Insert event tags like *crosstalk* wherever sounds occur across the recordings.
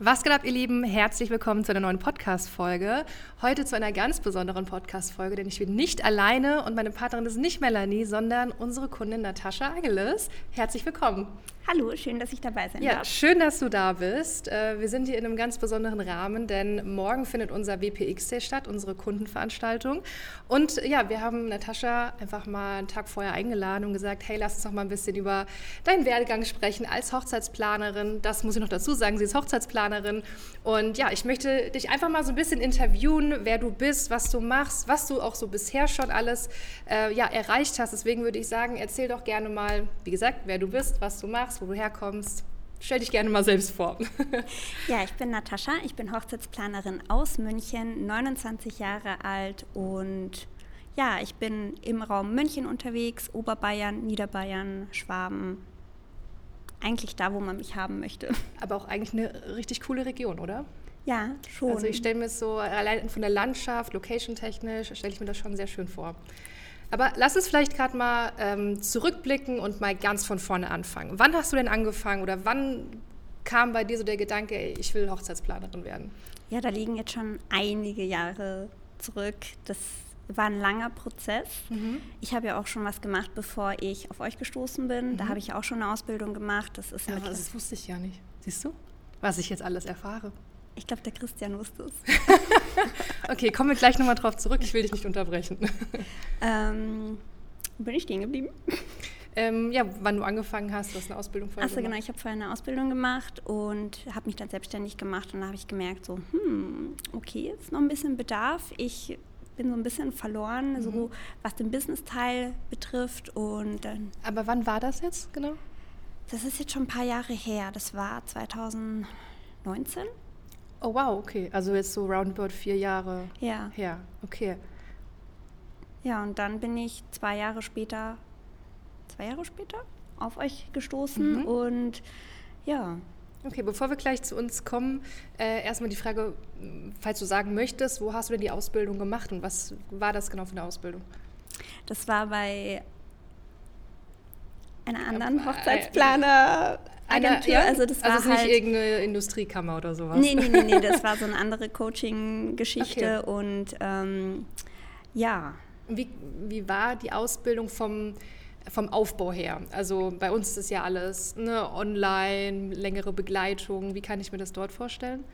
Was geht ab, ihr Lieben? Herzlich willkommen zu einer neuen Podcast-Folge. Heute zu einer ganz besonderen Podcast-Folge, denn ich bin nicht alleine und meine Partnerin ist nicht Melanie, sondern unsere Kundin Natascha Ageles. Herzlich willkommen. Hallo, schön, dass ich dabei sein ja, darf. schön, dass du da bist. Äh, wir sind hier in einem ganz besonderen Rahmen, denn morgen findet unser WPX-Day statt, unsere Kundenveranstaltung. Und ja, wir haben Natascha einfach mal einen Tag vorher eingeladen und gesagt, hey, lass uns noch mal ein bisschen über deinen Werdegang sprechen als Hochzeitsplanerin. Das muss ich noch dazu sagen, sie ist Hochzeitsplanerin. Und ja, ich möchte dich einfach mal so ein bisschen interviewen, wer du bist, was du machst, was du auch so bisher schon alles äh, ja, erreicht hast. Deswegen würde ich sagen, erzähl doch gerne mal, wie gesagt, wer du bist, was du machst machst, wo du herkommst. Stell dich gerne mal selbst vor. *laughs* Ja, ich bin Natascha, ich bin Hochzeitsplanerin aus München, 29 Jahre alt und ja, ich bin im Raum München unterwegs, Oberbayern, Niederbayern, Schwaben. Eigentlich da, wo man mich haben möchte. *laughs* Aber auch eigentlich eine richtig coole Region, oder? Ja, schon. Also ich stelle mir es so, allein von der Landschaft, location-technisch, stelle ich mir das schon sehr schön vor. Aber lass uns vielleicht gerade mal ähm, zurückblicken und mal ganz von vorne anfangen. Wann hast du denn angefangen oder wann kam bei dir so der Gedanke, ey, ich will Hochzeitsplanerin werden? Ja, da liegen jetzt schon einige Jahre zurück. Das war ein langer Prozess. Mhm. Ich habe ja auch schon was gemacht, bevor ich auf euch gestoßen bin. Mhm. Da habe ich auch schon eine Ausbildung gemacht. Das ist ja, das wusste ich ja nicht. Siehst du, was ich jetzt alles erfahre? Ich glaube, der Christian wusste es. *laughs* *laughs* okay, kommen wir gleich nochmal drauf zurück. Ich will dich nicht unterbrechen. ähm, bin ich stehen geblieben? Ähm, ja, wann du angefangen hast, du hast eine Ausbildung vorher Achso, genau. Ich habe vorher eine Ausbildung gemacht und habe mich dann selbstständig gemacht. Und da habe ich gemerkt, so, hm, okay, ist noch ein bisschen Bedarf. Ich bin so ein bisschen verloren, mhm. so was den Business-Teil betrifft. Und dann Aber wann war das jetzt genau? Das ist jetzt schon ein paar Jahre her. Das war 2019. Oh wow, okay. Also jetzt so roundabout vier Jahre ja. her. Okay. Ja, und dann bin ich zwei Jahre später, zwei Jahre später auf euch gestoßen mhm. und ja. Okay, bevor wir gleich zu uns kommen, äh, erstmal die Frage, falls du sagen möchtest, wo hast du denn die Ausbildung gemacht und was war das genau für eine Ausbildung? Das war bei einer anderen Hochzeitsplaner. Agentur, ja? also das also war also halt nicht irgendeine Industriekammer oder sowas. Nee, nee, nee, nee das *laughs* war so eine andere Coaching-Geschichte okay. und ähm, ja. Wie, wie war die Ausbildung vom, vom Aufbau her? Also bei uns ist das ja alles ne, online, längere Begleitung. Wie kann ich mir das dort vorstellen?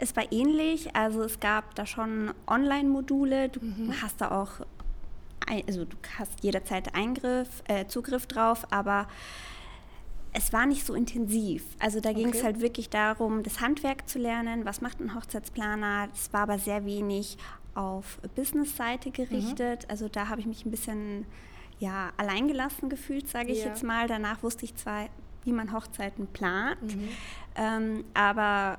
Es war ähnlich, also es gab da schon Online-Module, du mhm. hast da auch, also du hast jederzeit Eingriff, äh, Zugriff drauf, aber es war nicht so intensiv. Also da ging okay. es halt wirklich darum, das Handwerk zu lernen. Was macht ein Hochzeitsplaner? Es war aber sehr wenig auf Business-Seite gerichtet. Mhm. Also da habe ich mich ein bisschen ja, alleingelassen gefühlt, sage ich ja. jetzt mal. Danach wusste ich zwar, wie man Hochzeiten plant, mhm. ähm, aber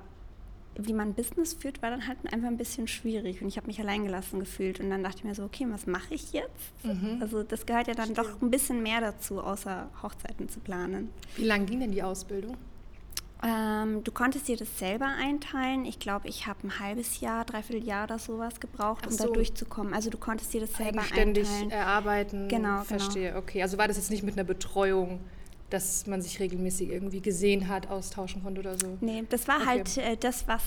wie man Business führt, war dann halt einfach ein bisschen schwierig und ich habe mich alleingelassen gefühlt und dann dachte ich mir so, okay, was mache ich jetzt? Mhm. Also das gehört ja dann Verstehe. doch ein bisschen mehr dazu, außer Hochzeiten zu planen. Wie lange ging denn die Ausbildung? Ähm, du konntest dir das selber einteilen. Ich glaube, ich habe ein halbes Jahr, dreiviertel Jahr oder sowas gebraucht, um so. da durchzukommen. Also du konntest dir das selber Eigenständig einteilen. erarbeiten. Genau, genau. Verstehe. Genau. Okay, also war das jetzt nicht mit einer Betreuung? Dass man sich regelmäßig irgendwie gesehen hat, austauschen konnte oder so? Nee, das war okay. halt äh, das, was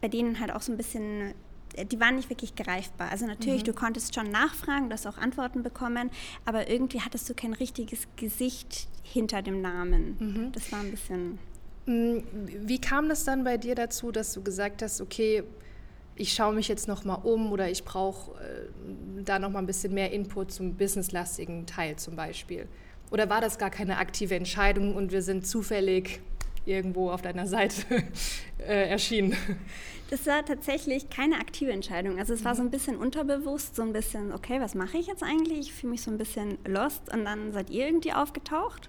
bei denen halt auch so ein bisschen äh, die waren nicht wirklich greifbar. Also natürlich, mhm. du konntest schon nachfragen, du hast auch Antworten bekommen, aber irgendwie hattest du kein richtiges Gesicht hinter dem Namen. Mhm. Das war ein bisschen. Mm, wie kam das dann bei dir dazu, dass du gesagt hast, okay, ich schaue mich jetzt noch mal um oder ich brauche äh, da noch mal ein bisschen mehr Input zum businesslastigen Teil zum Beispiel? Oder war das gar keine aktive Entscheidung und wir sind zufällig irgendwo auf deiner Seite *laughs* äh, erschienen? Das war tatsächlich keine aktive Entscheidung. Also es war so ein bisschen unterbewusst, so ein bisschen, okay, was mache ich jetzt eigentlich? Ich fühle mich so ein bisschen lost und dann seid ihr irgendwie aufgetaucht.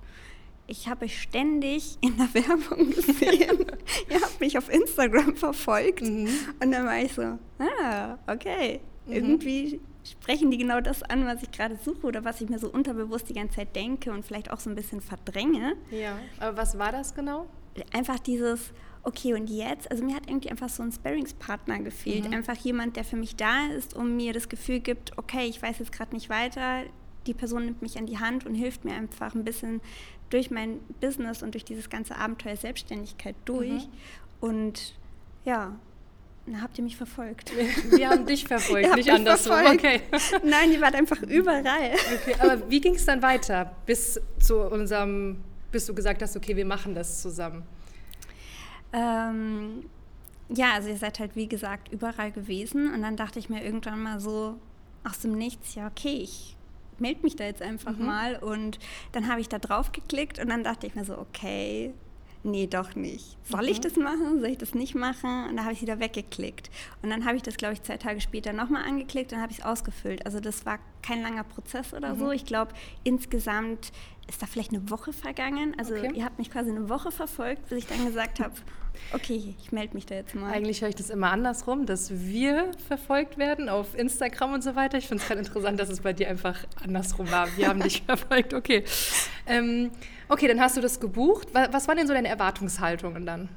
Ich habe euch ständig *laughs* in der Werbung gesehen. *laughs* ihr habt mich auf Instagram verfolgt mhm. und dann war ich so, ah, okay, mhm. irgendwie sprechen die genau das an, was ich gerade suche oder was ich mir so unterbewusst die ganze Zeit denke und vielleicht auch so ein bisschen verdränge. Ja, aber was war das genau? Einfach dieses, okay, und jetzt? Also mir hat irgendwie einfach so ein Sparringspartner gefehlt. Mhm. Einfach jemand, der für mich da ist und mir das Gefühl gibt, okay, ich weiß jetzt gerade nicht weiter. Die Person nimmt mich an die Hand und hilft mir einfach ein bisschen durch mein Business und durch dieses ganze Abenteuer Selbstständigkeit durch. Mhm. Und ja, dann habt ihr mich verfolgt. Wir haben dich verfolgt, *laughs* nicht andersrum. Okay. *laughs* Nein, die waren einfach überall. Okay, aber wie ging es dann weiter, bis zu unserem, bis du gesagt hast, okay, wir machen das zusammen? Ähm, ja, also ihr seid halt wie gesagt überall gewesen und dann dachte ich mir irgendwann mal so aus dem Nichts, ja okay, ich melde mich da jetzt einfach mhm. mal und dann habe ich da drauf geklickt und dann dachte ich mir so, okay, nee, doch nicht. Soll mhm. ich das machen? Soll ich das nicht machen? Und da habe ich wieder weggeklickt. Und dann habe ich das, glaube ich, zwei Tage später nochmal angeklickt und habe ich es ausgefüllt. Also das war kein langer Prozess oder mhm. so. Ich glaube, insgesamt ist da vielleicht eine Woche vergangen. Also okay. ihr habt mich quasi eine Woche verfolgt, bis ich dann gesagt habe, okay, ich melde mich da jetzt mal. Eigentlich höre ich das immer andersrum, dass wir verfolgt werden auf Instagram und so weiter. Ich finde es halt interessant, dass es bei dir einfach andersrum war. Wir haben dich *laughs* verfolgt, okay. Ähm, okay, dann hast du das gebucht. Was waren denn so deine Erwartungshaltungen dann?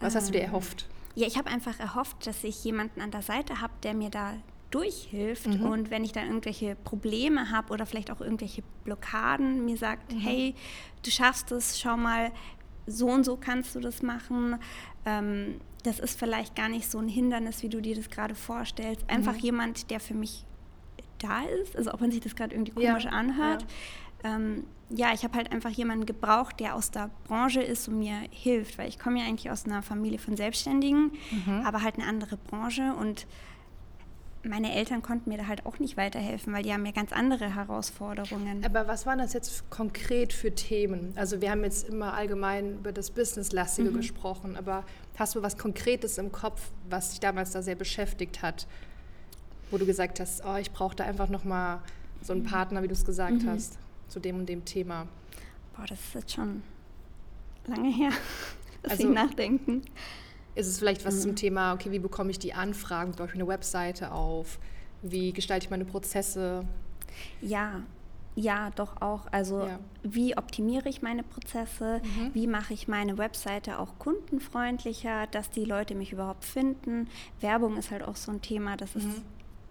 Was ähm, hast du dir ähm, erhofft? Ja, ich habe einfach erhofft, dass ich jemanden an der Seite habe, der mir da durchhilft mhm. und wenn ich dann irgendwelche Probleme habe oder vielleicht auch irgendwelche Blockaden, mir sagt, mhm. hey, du schaffst es, schau mal, so und so kannst du das machen. Ähm, das ist vielleicht gar nicht so ein Hindernis, wie du dir das gerade vorstellst. Einfach mhm. jemand, der für mich da ist, also auch wenn sich das gerade irgendwie komisch ja. anhört. Ja, ähm, ja ich habe halt einfach jemanden gebraucht, der aus der Branche ist und mir hilft, weil ich komme ja eigentlich aus einer Familie von Selbstständigen, mhm. aber halt eine andere Branche und meine Eltern konnten mir da halt auch nicht weiterhelfen, weil die haben ja ganz andere Herausforderungen. Aber was waren das jetzt konkret für Themen? Also wir haben jetzt immer allgemein über das Business-lastige mhm. gesprochen, aber hast du was Konkretes im Kopf, was dich damals da sehr beschäftigt hat, wo du gesagt hast, oh, ich brauche da einfach noch mal so einen Partner, wie du es gesagt mhm. hast, zu dem und dem Thema? Boah, das ist jetzt schon lange her, *laughs* dass also, ich nachdenken. Ist es vielleicht was mhm. zum Thema, okay, wie bekomme ich die Anfragen, baue ich eine Webseite auf? Wie gestalte ich meine Prozesse? Ja, ja, doch auch. Also ja. wie optimiere ich meine Prozesse? Mhm. Wie mache ich meine Webseite auch kundenfreundlicher, dass die Leute mich überhaupt finden? Werbung ist halt auch so ein Thema, das ist mhm.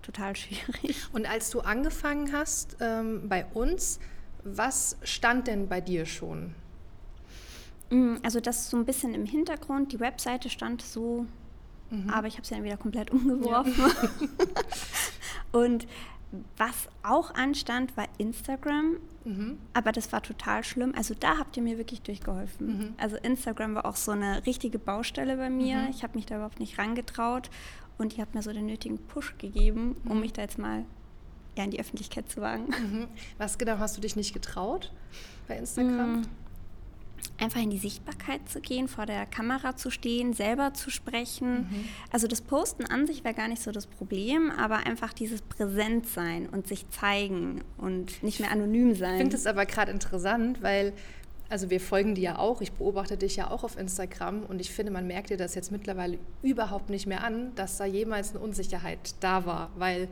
total *laughs* schwierig. Und als du angefangen hast ähm, bei uns, was stand denn bei dir schon? Mm, also das so ein bisschen im Hintergrund. Die Webseite stand so, mhm. aber ich habe sie dann wieder komplett umgeworfen. Ja. *laughs* und was auch anstand, war Instagram. Mhm. Aber das war total schlimm. Also da habt ihr mir wirklich durchgeholfen. Mhm. Also Instagram war auch so eine richtige Baustelle bei mir. Mhm. Ich habe mich da überhaupt nicht rangetraut. Und ihr habt mir so den nötigen Push gegeben, um mhm. mich da jetzt mal ja, in die Öffentlichkeit zu wagen. Mhm. Was genau hast du dich nicht getraut bei Instagram? Mm einfach in die Sichtbarkeit zu gehen, vor der Kamera zu stehen, selber zu sprechen. Mhm. Also das Posten an sich wäre gar nicht so das Problem, aber einfach dieses Präsentsein und sich zeigen und nicht mehr anonym sein. Ich finde es aber gerade interessant, weil also wir folgen dir ja auch, ich beobachte dich ja auch auf Instagram und ich finde, man merkt dir das jetzt mittlerweile überhaupt nicht mehr an, dass da jemals eine Unsicherheit da war, weil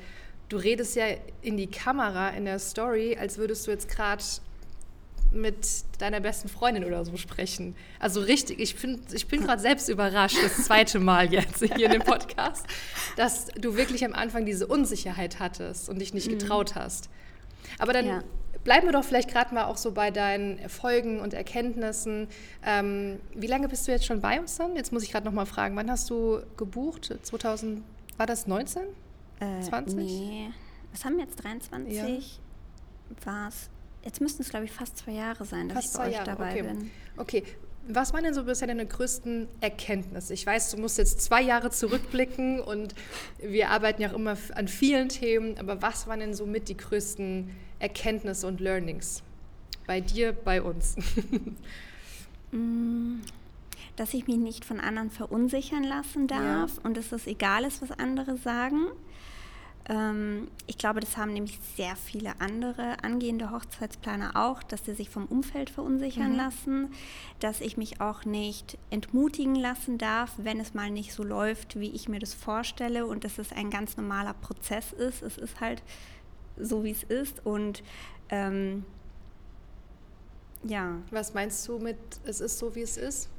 du redest ja in die Kamera in der Story, als würdest du jetzt gerade mit deiner besten Freundin oder so sprechen. Also richtig, ich, find, ich bin gerade selbst überrascht, das zweite Mal jetzt hier in dem Podcast, dass du wirklich am Anfang diese Unsicherheit hattest und dich nicht mhm. getraut hast. Aber dann ja. bleiben wir doch vielleicht gerade mal auch so bei deinen Erfolgen und Erkenntnissen. Ähm, wie lange bist du jetzt schon bei uns dann? Jetzt muss ich gerade noch mal fragen, wann hast du gebucht? 2000, war das 19? Äh, 20? Nee, was haben wir jetzt? 23? Ja. War es Jetzt müssten es, glaube ich, fast zwei Jahre sein, dass fast ich bei euch Jahre. dabei okay. bin. Okay. Was waren denn so bisher deine größten Erkenntnisse? Ich weiß, du musst jetzt zwei Jahre zurückblicken *laughs* und wir arbeiten ja auch immer an vielen Themen, aber was waren denn so mit die größten Erkenntnisse und Learnings? Bei dir, bei uns? *laughs* Dass ich mich nicht von anderen verunsichern lassen darf ja. und dass es egal ist, was andere sagen. Ähm, ich glaube, das haben nämlich sehr viele andere angehende Hochzeitsplaner auch, dass sie sich vom Umfeld verunsichern mhm. lassen, dass ich mich auch nicht entmutigen lassen darf, wenn es mal nicht so läuft, wie ich mir das vorstelle und dass es ein ganz normaler Prozess ist. Es ist halt so, wie es ist und ähm, ja. Was meinst du mit, es ist so, wie es ist?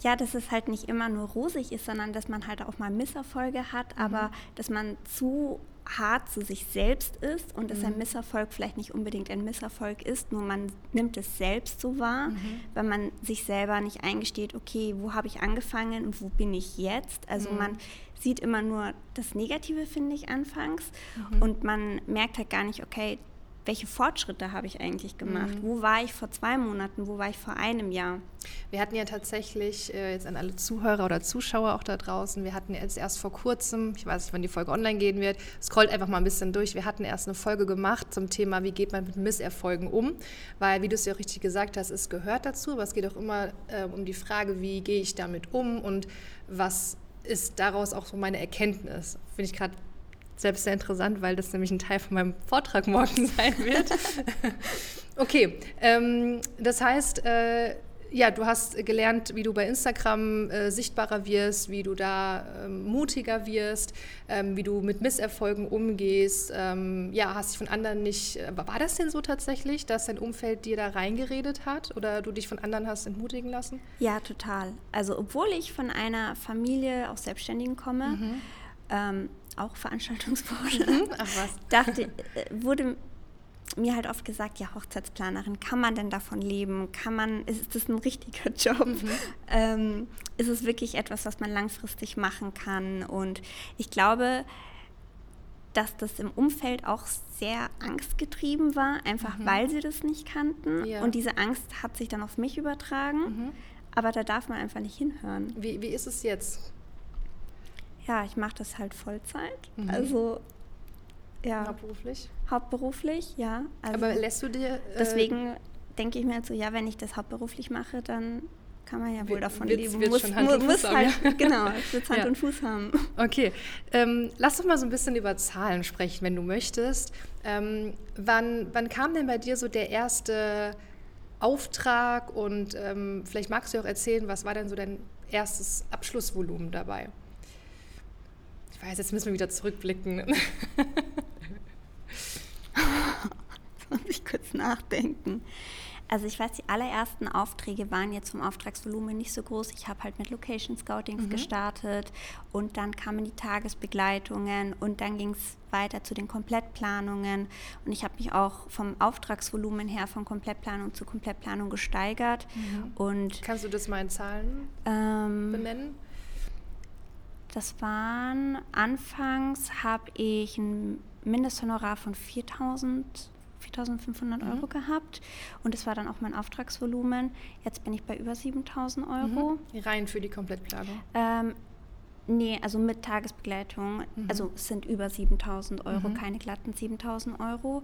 Ja, dass es halt nicht immer nur rosig ist, sondern dass man halt auch mal Misserfolge hat, mhm. aber dass man zu hart zu sich selbst ist und dass mhm. ein Misserfolg vielleicht nicht unbedingt ein Misserfolg ist, nur man nimmt es selbst so wahr, mhm. weil man sich selber nicht eingesteht, okay, wo habe ich angefangen und wo bin ich jetzt? Also mhm. man sieht immer nur das Negative, finde ich, anfangs mhm. und man merkt halt gar nicht, okay, welche Fortschritte habe ich eigentlich gemacht? Mhm. Wo war ich vor zwei Monaten? Wo war ich vor einem Jahr? Wir hatten ja tatsächlich äh, jetzt an alle Zuhörer oder Zuschauer auch da draußen, wir hatten jetzt erst vor kurzem, ich weiß nicht, wann die Folge online gehen wird, scrollt einfach mal ein bisschen durch. Wir hatten erst eine Folge gemacht zum Thema, wie geht man mit Misserfolgen um? Weil, wie du es ja richtig gesagt hast, es gehört dazu, aber es geht auch immer äh, um die Frage, wie gehe ich damit um und was ist daraus auch so meine Erkenntnis. Finde ich gerade selbst sehr interessant, weil das nämlich ein Teil von meinem Vortrag morgen *laughs* sein wird. okay, ähm, das heißt, äh, ja, du hast gelernt, wie du bei Instagram äh, sichtbarer wirst, wie du da ähm, mutiger wirst, ähm, wie du mit Misserfolgen umgehst. Ähm, ja, hast dich von anderen nicht. Äh, war das denn so tatsächlich, dass dein Umfeld dir da reingeredet hat oder du dich von anderen hast entmutigen lassen? Ja, total. Also, obwohl ich von einer Familie aus Selbstständigen komme, mhm. Auch Veranstaltungsbranche, mhm. Ach was. dachte, äh, wurde mir halt oft gesagt, ja, Hochzeitsplanerin, kann man denn davon leben? Kann man, ist das ein richtiger Job? Mhm. Ähm, ist es wirklich etwas, was man langfristig machen kann? Und ich glaube, dass das im Umfeld auch sehr angstgetrieben war, einfach mhm. weil sie das nicht kannten. Ja. Und diese Angst hat sich dann auf mich übertragen. Mhm. Aber da darf man einfach nicht hinhören. Wie, wie ist es jetzt? Ja, ich mache das halt Vollzeit. Mhm. Also ja. Hauptberuflich? Hauptberuflich, ja. Also Aber lässt du dir. Äh, deswegen denke ich mir halt so, ja, wenn ich das hauptberuflich mache, dann kann man ja wohl davon wird's, leben. Wird's muss, schon Hand und Fuß halt, haben, *laughs* genau, es wird Hand ja. und Fuß haben. Okay, ähm, lass doch mal so ein bisschen über Zahlen sprechen, wenn du möchtest. Ähm, wann, wann kam denn bei dir so der erste Auftrag und ähm, vielleicht magst du auch erzählen, was war denn so dein erstes Abschlussvolumen dabei? Ich weiß, jetzt müssen wir wieder zurückblicken. jetzt *laughs* muss ich kurz nachdenken. Also ich weiß, die allerersten Aufträge waren jetzt vom Auftragsvolumen nicht so groß. Ich habe halt mit Location Scoutings mhm. gestartet und dann kamen die Tagesbegleitungen und dann ging es weiter zu den Komplettplanungen und ich habe mich auch vom Auftragsvolumen her von Komplettplanung zu Komplettplanung gesteigert. Mhm. Und Kannst du das mal in Zahlen ähm, benennen? Das waren, anfangs habe ich ein Mindesthonorar von 4000 4.500 mhm. Euro gehabt und das war dann auch mein Auftragsvolumen. Jetzt bin ich bei über 7.000 Euro. Mhm. Rein für die Komplettplanung? Ähm, nee, also mit Tagesbegleitung. Mhm. Also es sind über 7.000 Euro, mhm. keine glatten 7.000 Euro.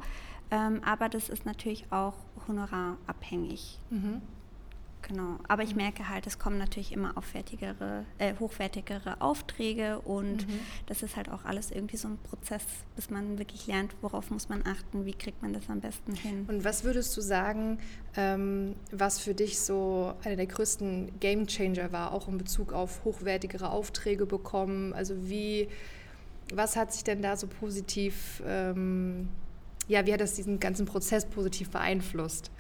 Ähm, aber das ist natürlich auch honorarabhängig. Mhm. Genau, aber ich merke halt, es kommen natürlich immer aufwertigere, äh, hochwertigere Aufträge und mhm. das ist halt auch alles irgendwie so ein Prozess, bis man wirklich lernt, worauf muss man achten, wie kriegt man das am besten hin. Und was würdest du sagen, ähm, was für dich so einer der größten Game Changer war, auch in Bezug auf hochwertigere Aufträge bekommen? Also wie, was hat sich denn da so positiv, ähm, ja, wie hat das diesen ganzen Prozess positiv beeinflusst?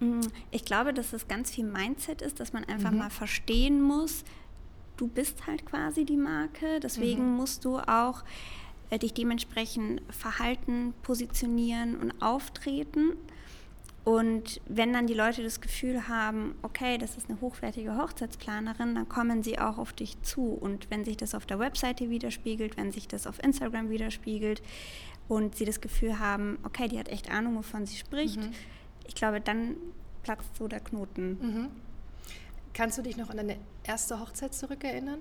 Mm, ich glaube, dass es ganz viel Mindset ist, dass man einfach mhm. mal verstehen muss, du bist halt quasi die Marke, deswegen mhm. musst du auch äh, dich dementsprechend verhalten, positionieren und auftreten. Und wenn dann die Leute das Gefühl haben, okay, das ist eine hochwertige Hochzeitsplanerin, dann kommen sie auch auf dich zu. Und wenn sich das auf der Webseite widerspiegelt, wenn sich das auf Instagram widerspiegelt und sie das Gefühl haben, okay, die hat echt Ahnung, wovon sie spricht, mhm ich glaube, dann platzt so der Knoten. Mhm. Kannst du dich noch an deine erste Hochzeit zurückerinnern?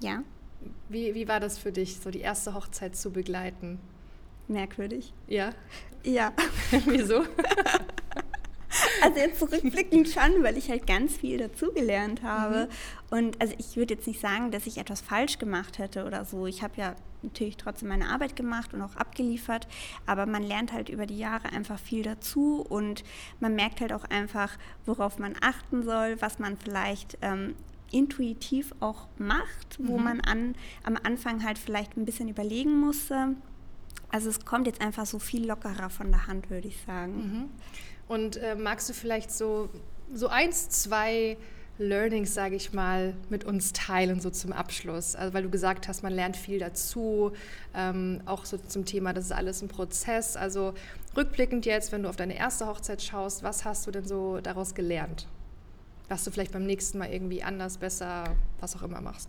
Ja. Wie, wie war das für dich, so die erste Hochzeit zu begleiten? Merkwürdig. Ja? Ja. *laughs* Wieso? *laughs* Also jetzt zurückblickend schon, weil ich halt ganz viel dazugelernt habe. Mhm. Und also ich würde jetzt nicht sagen, dass ich etwas falsch gemacht hätte oder so. Ich habe ja natürlich trotzdem meine Arbeit gemacht und auch abgeliefert, aber man lernt halt über die Jahre einfach viel dazu und man merkt halt auch einfach, worauf man achten soll, was man vielleicht ähm, intuitiv auch macht, wo mhm. man an, am Anfang halt vielleicht ein bisschen überlegen musste. Also es kommt jetzt einfach so viel lockerer von der Hand, würde ich sagen. Mhm. Und äh, magst du vielleicht so so eins, zwei Learnings, sage ich mal, mit uns teilen, so zum Abschluss? Also, weil du gesagt hast, man lernt viel dazu, ähm, auch so zum Thema, das ist alles ein Prozess. Also, rückblickend jetzt, wenn du auf deine erste Hochzeit schaust, was hast du denn so daraus gelernt? Was du vielleicht beim nächsten Mal irgendwie anders, besser, was auch immer machst?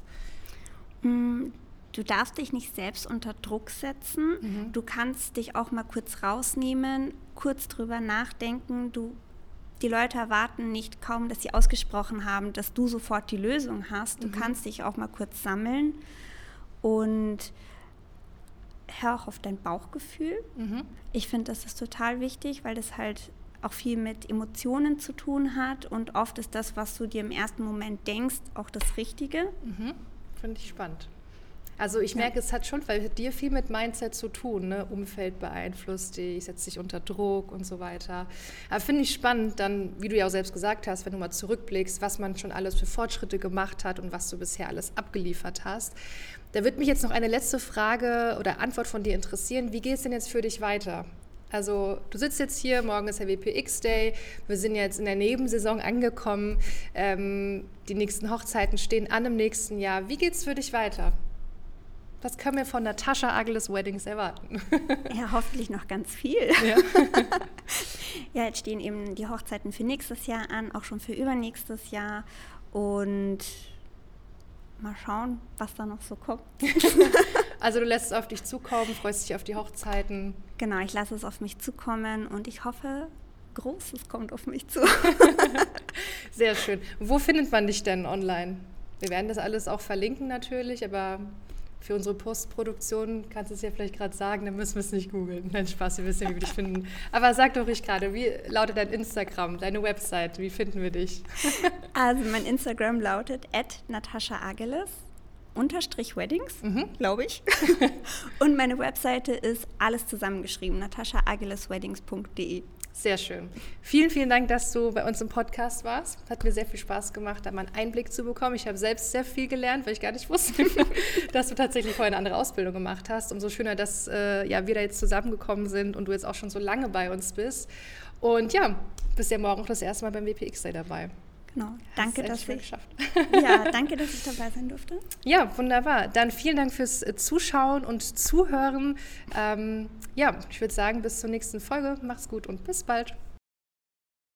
Du darfst dich nicht selbst unter Druck setzen. Mhm. Du kannst dich auch mal kurz rausnehmen, kurz drüber nachdenken. Du die Leute erwarten nicht kaum, dass sie ausgesprochen haben, dass du sofort die Lösung hast. Du mhm. kannst dich auch mal kurz sammeln und hör auch auf dein Bauchgefühl. Mhm. Ich finde, das ist total wichtig, weil das halt auch viel mit Emotionen zu tun hat und oft ist das, was du dir im ersten Moment denkst, auch das Richtige. Mhm. Finde ich spannend. Also ich merke, ja. es hat schon bei dir viel mit Mindset zu tun. Ne? Umfeld beeinflusst dich, setzt dich unter Druck und so weiter. Aber finde ich spannend, dann, wie du ja auch selbst gesagt hast, wenn du mal zurückblickst, was man schon alles für Fortschritte gemacht hat und was du bisher alles abgeliefert hast. Da wird mich jetzt noch eine letzte Frage oder Antwort von dir interessieren. Wie geht es denn jetzt für dich weiter? Also du sitzt jetzt hier, morgen ist der WPX Day, wir sind jetzt in der Nebensaison angekommen, ähm, die nächsten Hochzeiten stehen an im nächsten Jahr. Wie geht es für dich weiter? Was können wir von Natascha Ageles Weddings erwarten? *laughs* Ja, hoffentlich noch ganz viel. Ja. *laughs* ja, jetzt stehen eben die Hochzeiten für nächstes Jahr an, auch schon für übernächstes Jahr. Und mal schauen, was da noch so kommt. *laughs* also du lässt es auf dich zukommen, freust dich auf die Hochzeiten. Genau, ich lasse es auf mich zukommen und ich hoffe, Großes kommt auf mich zu. Sehr schön. Wo findet man dich denn online? Wir werden das alles auch verlinken natürlich, aber für unsere Postproduktion kannst du es ja vielleicht gerade sagen, dann müssen wir es nicht googeln. Nein, Spaß, wir wissen ja, wie wir dich finden. Aber sag doch ruhig gerade, wie lautet dein Instagram, deine Website, wie finden wir dich? *laughs* Also mein Instagram lautet at Natascha Ageles unterstrich Weddings, mhm. glaube ich. *laughs* Und meine Webseite ist alles zusammengeschrieben, nataschaagelesweddings.de. Sehr schön. Vielen, vielen Dank, dass du bei uns im Podcast warst. Hat mir sehr viel Spaß gemacht, da mal einen Einblick zu bekommen. Ich habe selbst sehr viel gelernt, weil ich gar nicht wusste, *laughs* dass du tatsächlich vorher eine andere Ausbildung gemacht hast. Umso schöner, dass äh, ja, wir da jetzt zusammengekommen sind und du jetzt auch schon so lange bei uns bist. Und ja, bist ja morgen auch das erste Mal beim WPX Day dabei. Genau. Danke, dass ich, *laughs* ja, *laughs* danke, dass ich dabei sein durfte. Ja, wunderbar. Dann vielen Dank fürs äh, Zuschauen und Zuhören. Ähm, ja, ich würde sagen, bis zur nächsten Folge. Mach's gut und bis bald.